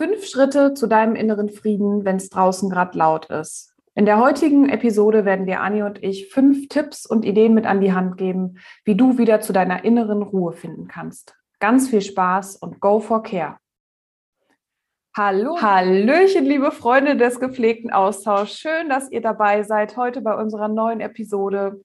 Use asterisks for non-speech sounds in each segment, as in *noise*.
Fünf Schritte zu deinem inneren Frieden, wenn es draußen gerade laut ist. In der heutigen Episode werden dir Anni und ich fünf Tipps und Ideen mit an die Hand geben, wie du wieder zu deiner inneren Ruhe finden kannst. Ganz viel Spaß und go for care. Hallo. Hallöchen, liebe Freunde des gepflegten Austauschs. Schön, dass ihr dabei seid heute bei unserer neuen Episode.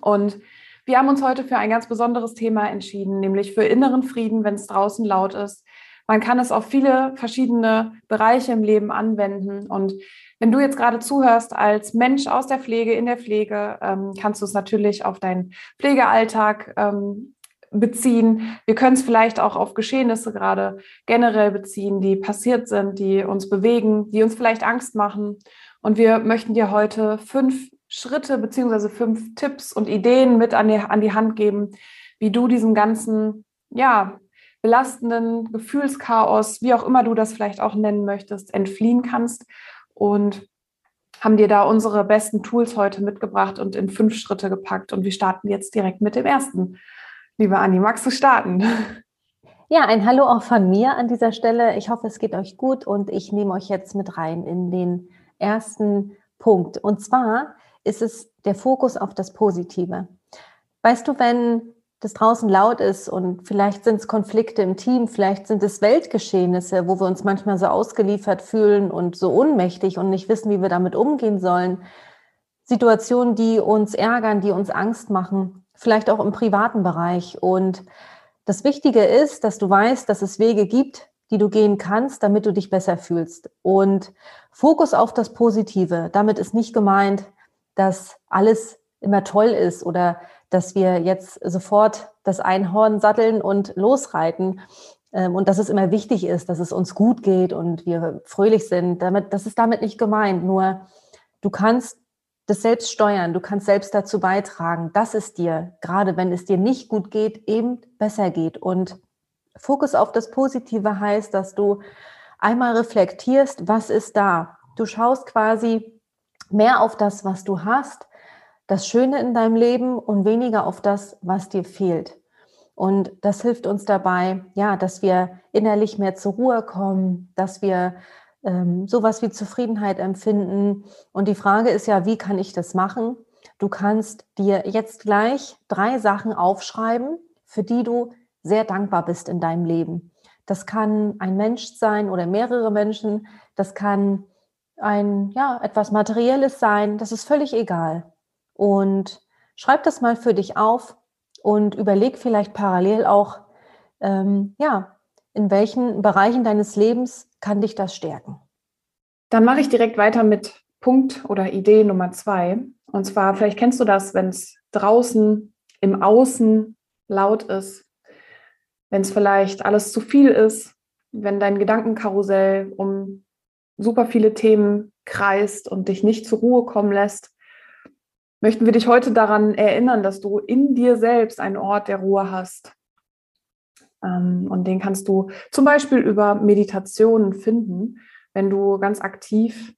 Und wir haben uns heute für ein ganz besonderes Thema entschieden, nämlich für inneren Frieden, wenn es draußen laut ist. Man kann es auf viele verschiedene Bereiche im Leben anwenden. Und wenn du jetzt gerade zuhörst als Mensch aus der Pflege, in der Pflege, ähm, kannst du es natürlich auf deinen Pflegealltag ähm, beziehen. Wir können es vielleicht auch auf Geschehnisse gerade generell beziehen, die passiert sind, die uns bewegen, die uns vielleicht Angst machen. Und wir möchten dir heute fünf Schritte beziehungsweise fünf Tipps und Ideen mit an die, an die Hand geben, wie du diesem ganzen, ja, belastenden Gefühlschaos, wie auch immer du das vielleicht auch nennen möchtest, entfliehen kannst. Und haben dir da unsere besten Tools heute mitgebracht und in fünf Schritte gepackt. Und wir starten jetzt direkt mit dem ersten. Liebe Anni, magst du starten? Ja, ein Hallo auch von mir an dieser Stelle. Ich hoffe, es geht euch gut und ich nehme euch jetzt mit rein in den ersten Punkt. Und zwar ist es der Fokus auf das Positive. Weißt du, wenn das draußen laut ist und vielleicht sind es Konflikte im Team, vielleicht sind es Weltgeschehnisse, wo wir uns manchmal so ausgeliefert fühlen und so ohnmächtig und nicht wissen, wie wir damit umgehen sollen. Situationen, die uns ärgern, die uns Angst machen, vielleicht auch im privaten Bereich. Und das Wichtige ist, dass du weißt, dass es Wege gibt, die du gehen kannst, damit du dich besser fühlst. Und Fokus auf das Positive. Damit ist nicht gemeint, dass alles immer toll ist oder dass wir jetzt sofort das Einhorn satteln und losreiten ähm, und dass es immer wichtig ist, dass es uns gut geht und wir fröhlich sind. Damit, das ist damit nicht gemeint. Nur du kannst das selbst steuern, du kannst selbst dazu beitragen, dass es dir, gerade wenn es dir nicht gut geht, eben besser geht. Und Fokus auf das Positive heißt, dass du einmal reflektierst, was ist da. Du schaust quasi mehr auf das, was du hast, das Schöne in deinem Leben und weniger auf das, was dir fehlt. Und das hilft uns dabei, ja, dass wir innerlich mehr zur Ruhe kommen, dass wir ähm, sowas wie Zufriedenheit empfinden. Und die Frage ist ja, wie kann ich das machen? Du kannst dir jetzt gleich drei Sachen aufschreiben, für die du sehr dankbar bist in deinem Leben. Das kann ein Mensch sein oder mehrere Menschen. Das kann ein, ja, etwas Materielles sein. Das ist völlig egal. Und schreib das mal für dich auf und überleg vielleicht parallel auch, ähm, ja, in welchen Bereichen deines Lebens kann dich das stärken. Dann mache ich direkt weiter mit Punkt oder Idee Nummer zwei. Und zwar, vielleicht kennst du das, wenn es draußen im Außen laut ist, wenn es vielleicht alles zu viel ist, wenn dein Gedankenkarussell um super viele Themen kreist und dich nicht zur Ruhe kommen lässt, möchten wir dich heute daran erinnern, dass du in dir selbst einen Ort der Ruhe hast. Ähm, und den kannst du zum Beispiel über Meditationen finden, wenn du ganz aktiv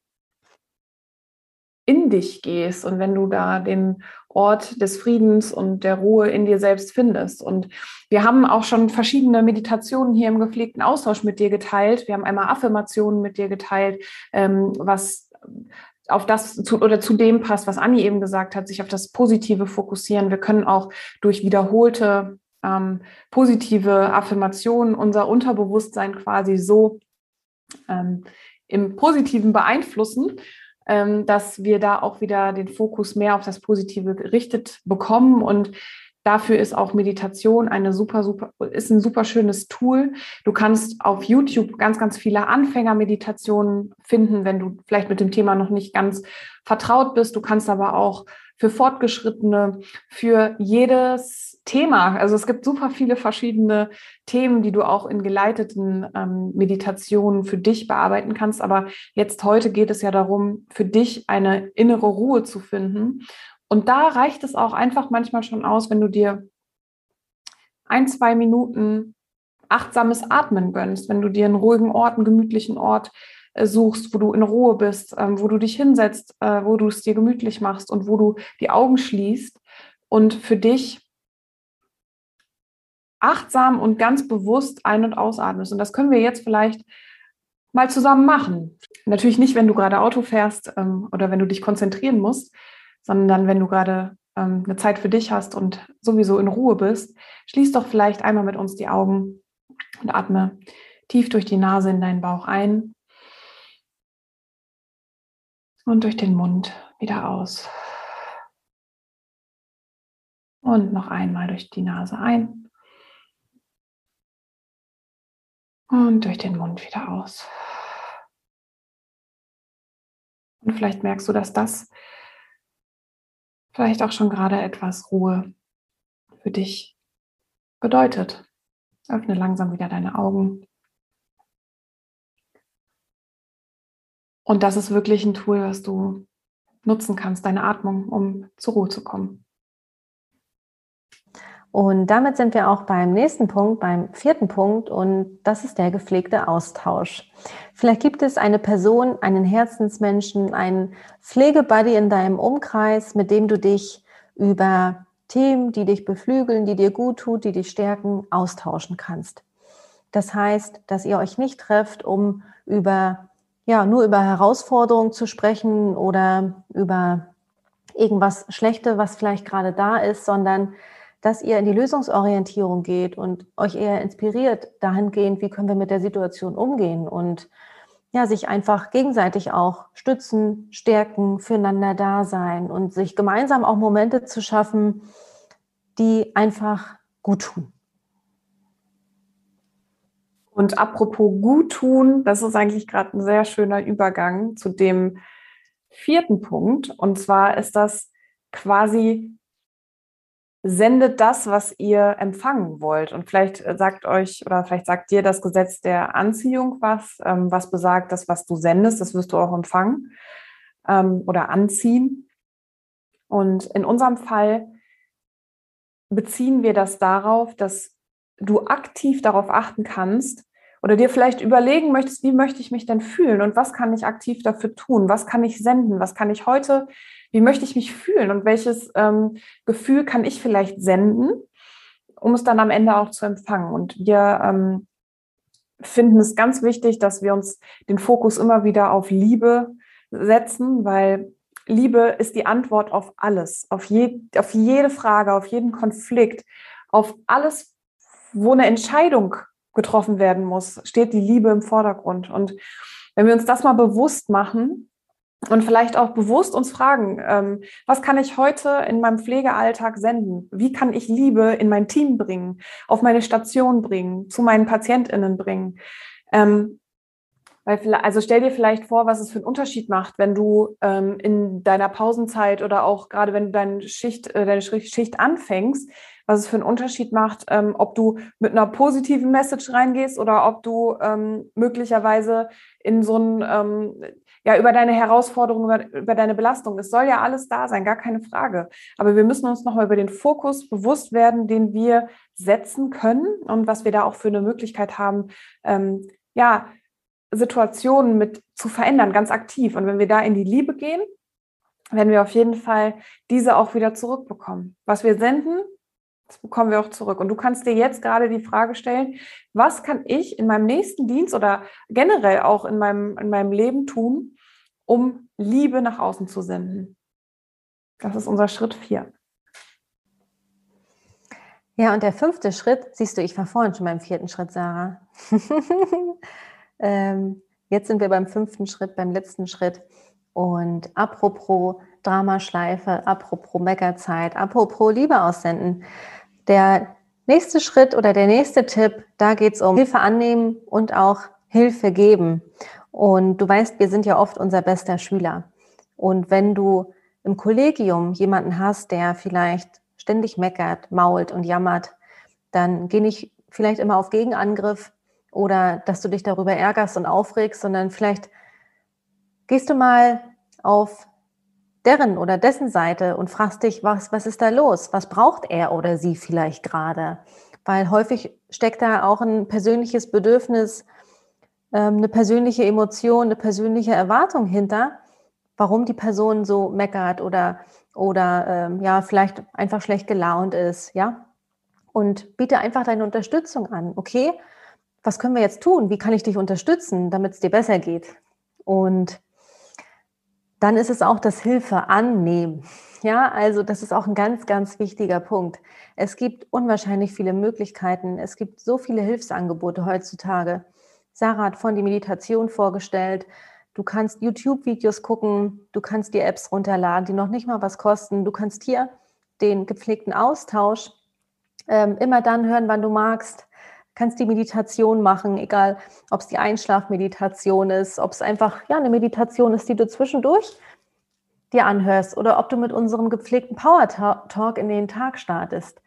in dich gehst und wenn du da den Ort des Friedens und der Ruhe in dir selbst findest. Und wir haben auch schon verschiedene Meditationen hier im gepflegten Austausch mit dir geteilt. Wir haben einmal Affirmationen mit dir geteilt, ähm, was auf das zu, oder zu dem passt, was Anni eben gesagt hat, sich auf das Positive fokussieren. Wir können auch durch wiederholte ähm, positive Affirmationen unser Unterbewusstsein quasi so ähm, im Positiven beeinflussen, ähm, dass wir da auch wieder den Fokus mehr auf das Positive gerichtet bekommen und Dafür ist auch Meditation eine super, super, ist ein super schönes Tool. Du kannst auf YouTube ganz, ganz viele Anfängermeditationen finden, wenn du vielleicht mit dem Thema noch nicht ganz vertraut bist. Du kannst aber auch für Fortgeschrittene, für jedes Thema, also es gibt super viele verschiedene Themen, die du auch in geleiteten ähm, Meditationen für dich bearbeiten kannst. Aber jetzt heute geht es ja darum, für dich eine innere Ruhe zu finden. Und da reicht es auch einfach manchmal schon aus, wenn du dir ein, zwei Minuten achtsames Atmen gönnst, wenn du dir einen ruhigen Ort, einen gemütlichen Ort äh, suchst, wo du in Ruhe bist, ähm, wo du dich hinsetzt, äh, wo du es dir gemütlich machst und wo du die Augen schließt und für dich achtsam und ganz bewusst ein- und ausatmest. Und das können wir jetzt vielleicht mal zusammen machen. Natürlich nicht, wenn du gerade Auto fährst ähm, oder wenn du dich konzentrieren musst, sondern wenn du gerade ähm, eine Zeit für dich hast und sowieso in Ruhe bist. Schließ doch vielleicht einmal mit uns die Augen und atme tief durch die Nase in deinen Bauch ein und durch den Mund wieder aus. Und noch einmal durch die Nase ein und durch den Mund wieder aus. Und vielleicht merkst du, dass das vielleicht auch schon gerade etwas Ruhe für dich bedeutet. Öffne langsam wieder deine Augen. Und das ist wirklich ein Tool, was du nutzen kannst, deine Atmung, um zur Ruhe zu kommen. Und damit sind wir auch beim nächsten Punkt, beim vierten Punkt, und das ist der gepflegte Austausch. Vielleicht gibt es eine Person, einen Herzensmenschen, einen Pflegebuddy in deinem Umkreis, mit dem du dich über Themen, die dich beflügeln, die dir gut tut, die dich stärken, austauschen kannst. Das heißt, dass ihr euch nicht trefft, um über, ja, nur über Herausforderungen zu sprechen oder über irgendwas Schlechte, was vielleicht gerade da ist, sondern dass ihr in die Lösungsorientierung geht und euch eher inspiriert dahingehend, wie können wir mit der Situation umgehen und ja, sich einfach gegenseitig auch stützen, stärken, füreinander da sein und sich gemeinsam auch Momente zu schaffen, die einfach gut tun. Und apropos gut tun, das ist eigentlich gerade ein sehr schöner Übergang zu dem vierten Punkt. Und zwar ist das quasi sendet das, was ihr empfangen wollt. Und vielleicht äh, sagt euch oder vielleicht sagt dir das Gesetz der Anziehung was, ähm, was besagt, dass was du sendest, das wirst du auch empfangen ähm, oder anziehen. Und in unserem Fall beziehen wir das darauf, dass du aktiv darauf achten kannst oder dir vielleicht überlegen möchtest, wie möchte ich mich denn fühlen und was kann ich aktiv dafür tun, was kann ich senden, was kann ich heute wie möchte ich mich fühlen und welches ähm, Gefühl kann ich vielleicht senden, um es dann am Ende auch zu empfangen. Und wir ähm, finden es ganz wichtig, dass wir uns den Fokus immer wieder auf Liebe setzen, weil Liebe ist die Antwort auf alles, auf, je, auf jede Frage, auf jeden Konflikt, auf alles, wo eine Entscheidung getroffen werden muss, steht die Liebe im Vordergrund. Und wenn wir uns das mal bewusst machen, und vielleicht auch bewusst uns fragen, ähm, was kann ich heute in meinem Pflegealltag senden? Wie kann ich Liebe in mein Team bringen, auf meine Station bringen, zu meinen PatientInnen bringen? Ähm, weil, also stell dir vielleicht vor, was es für einen Unterschied macht, wenn du ähm, in deiner Pausenzeit oder auch gerade wenn du deine Schicht, äh, deine Schicht anfängst, was es für einen Unterschied macht, ähm, ob du mit einer positiven Message reingehst oder ob du ähm, möglicherweise in so ein ähm, ja, über deine Herausforderungen, über, über deine Belastung. Es soll ja alles da sein, gar keine Frage. Aber wir müssen uns nochmal über den Fokus bewusst werden, den wir setzen können und was wir da auch für eine Möglichkeit haben, ähm, ja, Situationen mit zu verändern, ganz aktiv. Und wenn wir da in die Liebe gehen, werden wir auf jeden Fall diese auch wieder zurückbekommen. Was wir senden, das bekommen wir auch zurück. Und du kannst dir jetzt gerade die Frage stellen, was kann ich in meinem nächsten Dienst oder generell auch in meinem, in meinem Leben tun, um Liebe nach außen zu senden? Das ist unser Schritt vier. Ja, und der fünfte Schritt, siehst du, ich war vorhin schon beim vierten Schritt, Sarah. *laughs* ähm, jetzt sind wir beim fünften Schritt, beim letzten Schritt. Und apropos Dramaschleife, apropos Meckerzeit, apropos Liebe aussenden. Der nächste Schritt oder der nächste Tipp, da geht es um Hilfe annehmen und auch Hilfe geben. Und du weißt, wir sind ja oft unser bester Schüler. Und wenn du im Kollegium jemanden hast, der vielleicht ständig meckert, mault und jammert, dann geh nicht vielleicht immer auf Gegenangriff oder dass du dich darüber ärgerst und aufregst, sondern vielleicht gehst du mal auf deren oder dessen Seite und fragst dich, was, was ist da los? Was braucht er oder sie vielleicht gerade? Weil häufig steckt da auch ein persönliches Bedürfnis, ähm, eine persönliche Emotion, eine persönliche Erwartung hinter, warum die Person so meckert oder, oder ähm, ja, vielleicht einfach schlecht gelaunt ist, ja. Und biete einfach deine Unterstützung an, okay? was können wir jetzt tun? Wie kann ich dich unterstützen, damit es dir besser geht? Und dann ist es auch das Hilfe annehmen. Ja, also das ist auch ein ganz, ganz wichtiger Punkt. Es gibt unwahrscheinlich viele Möglichkeiten. Es gibt so viele Hilfsangebote heutzutage. Sarah hat von die Meditation vorgestellt. Du kannst YouTube-Videos gucken, du kannst die Apps runterladen, die noch nicht mal was kosten. Du kannst hier den gepflegten Austausch ähm, immer dann hören, wann du magst. Kannst die Meditation machen, egal ob es die Einschlafmeditation ist, ob es einfach ja eine Meditation ist, die du zwischendurch dir anhörst oder ob du mit unserem gepflegten Power Talk in den Tag startest.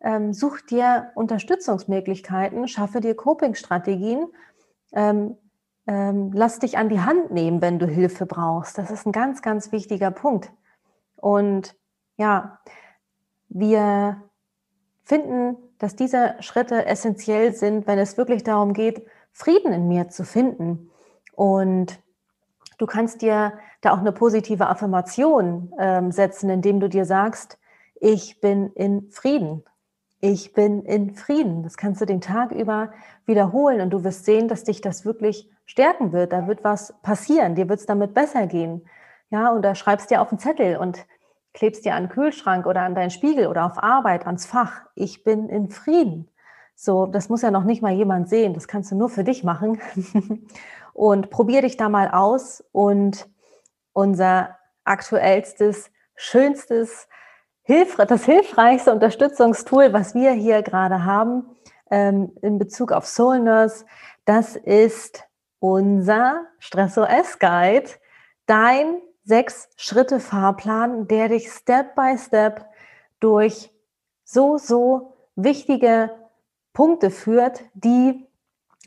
Ähm, such dir Unterstützungsmöglichkeiten, schaffe dir Coping-Strategien, ähm, ähm, lass dich an die Hand nehmen, wenn du Hilfe brauchst. Das ist ein ganz, ganz wichtiger Punkt. Und ja, wir finden, dass diese Schritte essentiell sind, wenn es wirklich darum geht, Frieden in mir zu finden. Und Du kannst dir da auch eine positive Affirmation ähm, setzen, indem du dir sagst, ich bin in Frieden. Ich bin in Frieden. Das kannst du den Tag über wiederholen und du wirst sehen, dass dich das wirklich stärken wird. Da wird was passieren. Dir wird es damit besser gehen. Ja, und da schreibst dir auf einen Zettel und klebst dir an den Kühlschrank oder an deinen Spiegel oder auf Arbeit, ans Fach. Ich bin in Frieden. So, das muss ja noch nicht mal jemand sehen. Das kannst du nur für dich machen. *laughs* und probier dich da mal aus und unser aktuellstes, schönstes, das hilfreichste Unterstützungstool, was wir hier gerade haben ähm, in Bezug auf Soul Nurse, das ist unser Stress-OS Guide, dein sechs Schritte Fahrplan, der dich Step by Step durch so, so wichtige Punkte führt, die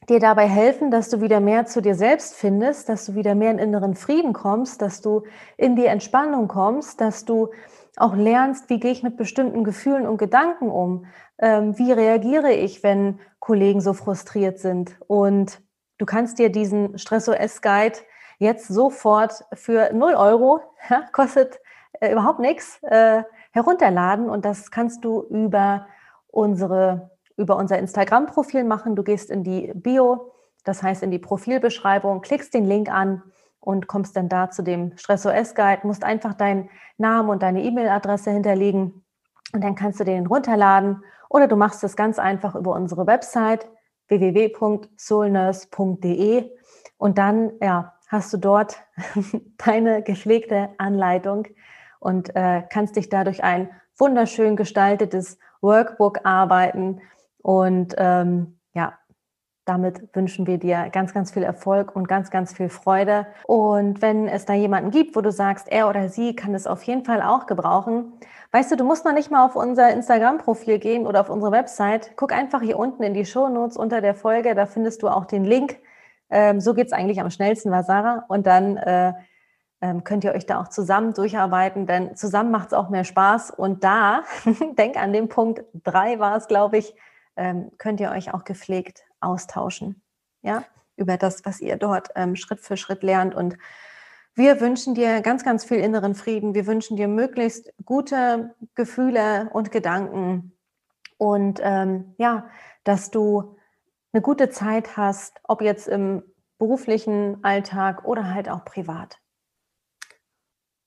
dir dabei helfen, dass du wieder mehr zu dir selbst findest, dass du wieder mehr in inneren Frieden kommst, dass du in die Entspannung kommst, dass du auch lernst, wie gehe ich mit bestimmten Gefühlen und Gedanken um, ähm, wie reagiere ich, wenn Kollegen so frustriert sind. Und du kannst dir diesen Stress-OS-Guide jetzt sofort für 0 Euro, *laughs* ja, kostet äh, überhaupt nichts, äh, herunterladen. Und das kannst du über unsere über unser Instagram-Profil machen. Du gehst in die Bio, das heißt in die Profilbeschreibung, klickst den Link an und kommst dann da zu dem Stress-OS-Guide, musst einfach deinen Namen und deine E-Mail-Adresse hinterlegen und dann kannst du den runterladen. Oder du machst es ganz einfach über unsere Website www.soulnurse.de und dann ja, hast du dort *laughs* deine gepflegte Anleitung und äh, kannst dich dadurch ein wunderschön gestaltetes Workbook arbeiten und ähm, ja, damit wünschen wir dir ganz, ganz viel Erfolg und ganz, ganz viel Freude. Und wenn es da jemanden gibt, wo du sagst, er oder sie kann es auf jeden Fall auch gebrauchen, weißt du, du musst noch nicht mal auf unser Instagram-Profil gehen oder auf unsere Website. Guck einfach hier unten in die Show Notes unter der Folge, da findest du auch den Link. Ähm, so es eigentlich am schnellsten, war Sarah. Und dann äh, ähm, könnt ihr euch da auch zusammen durcharbeiten, denn zusammen macht es auch mehr Spaß. Und da, *laughs* denk an den Punkt drei war es, glaube ich, ähm, könnt ihr euch auch gepflegt austauschen, ja, über das, was ihr dort ähm, Schritt für Schritt lernt. Und wir wünschen dir ganz, ganz viel inneren Frieden. Wir wünschen dir möglichst gute Gefühle und Gedanken und ähm, ja, dass du eine gute Zeit hast, ob jetzt im beruflichen Alltag oder halt auch privat.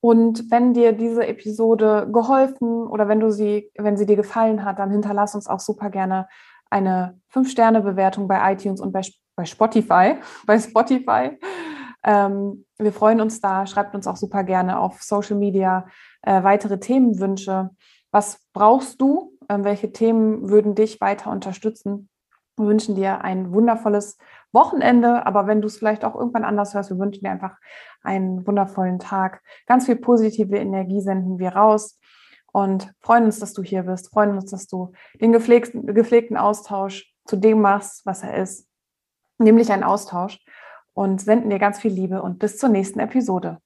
Und wenn dir diese Episode geholfen oder wenn du sie, wenn sie dir gefallen hat, dann hinterlass uns auch super gerne eine 5-Sterne-Bewertung bei iTunes und bei, bei Spotify. *laughs* Bei Spotify. Ähm, wir freuen uns da. Schreibt uns auch super gerne auf Social Media äh, weitere Themenwünsche. Was brauchst du? Ähm, welche Themen würden dich weiter unterstützen? Wir wünschen dir ein wundervolles Wochenende, aber wenn du es vielleicht auch irgendwann anders hörst, wir wünschen dir einfach einen wundervollen Tag. Ganz viel positive Energie senden wir raus und freuen uns, dass du hier bist, freuen uns, dass du den gepflegten, gepflegten Austausch zu dem machst, was er ist, nämlich ein Austausch und senden dir ganz viel Liebe und bis zur nächsten Episode.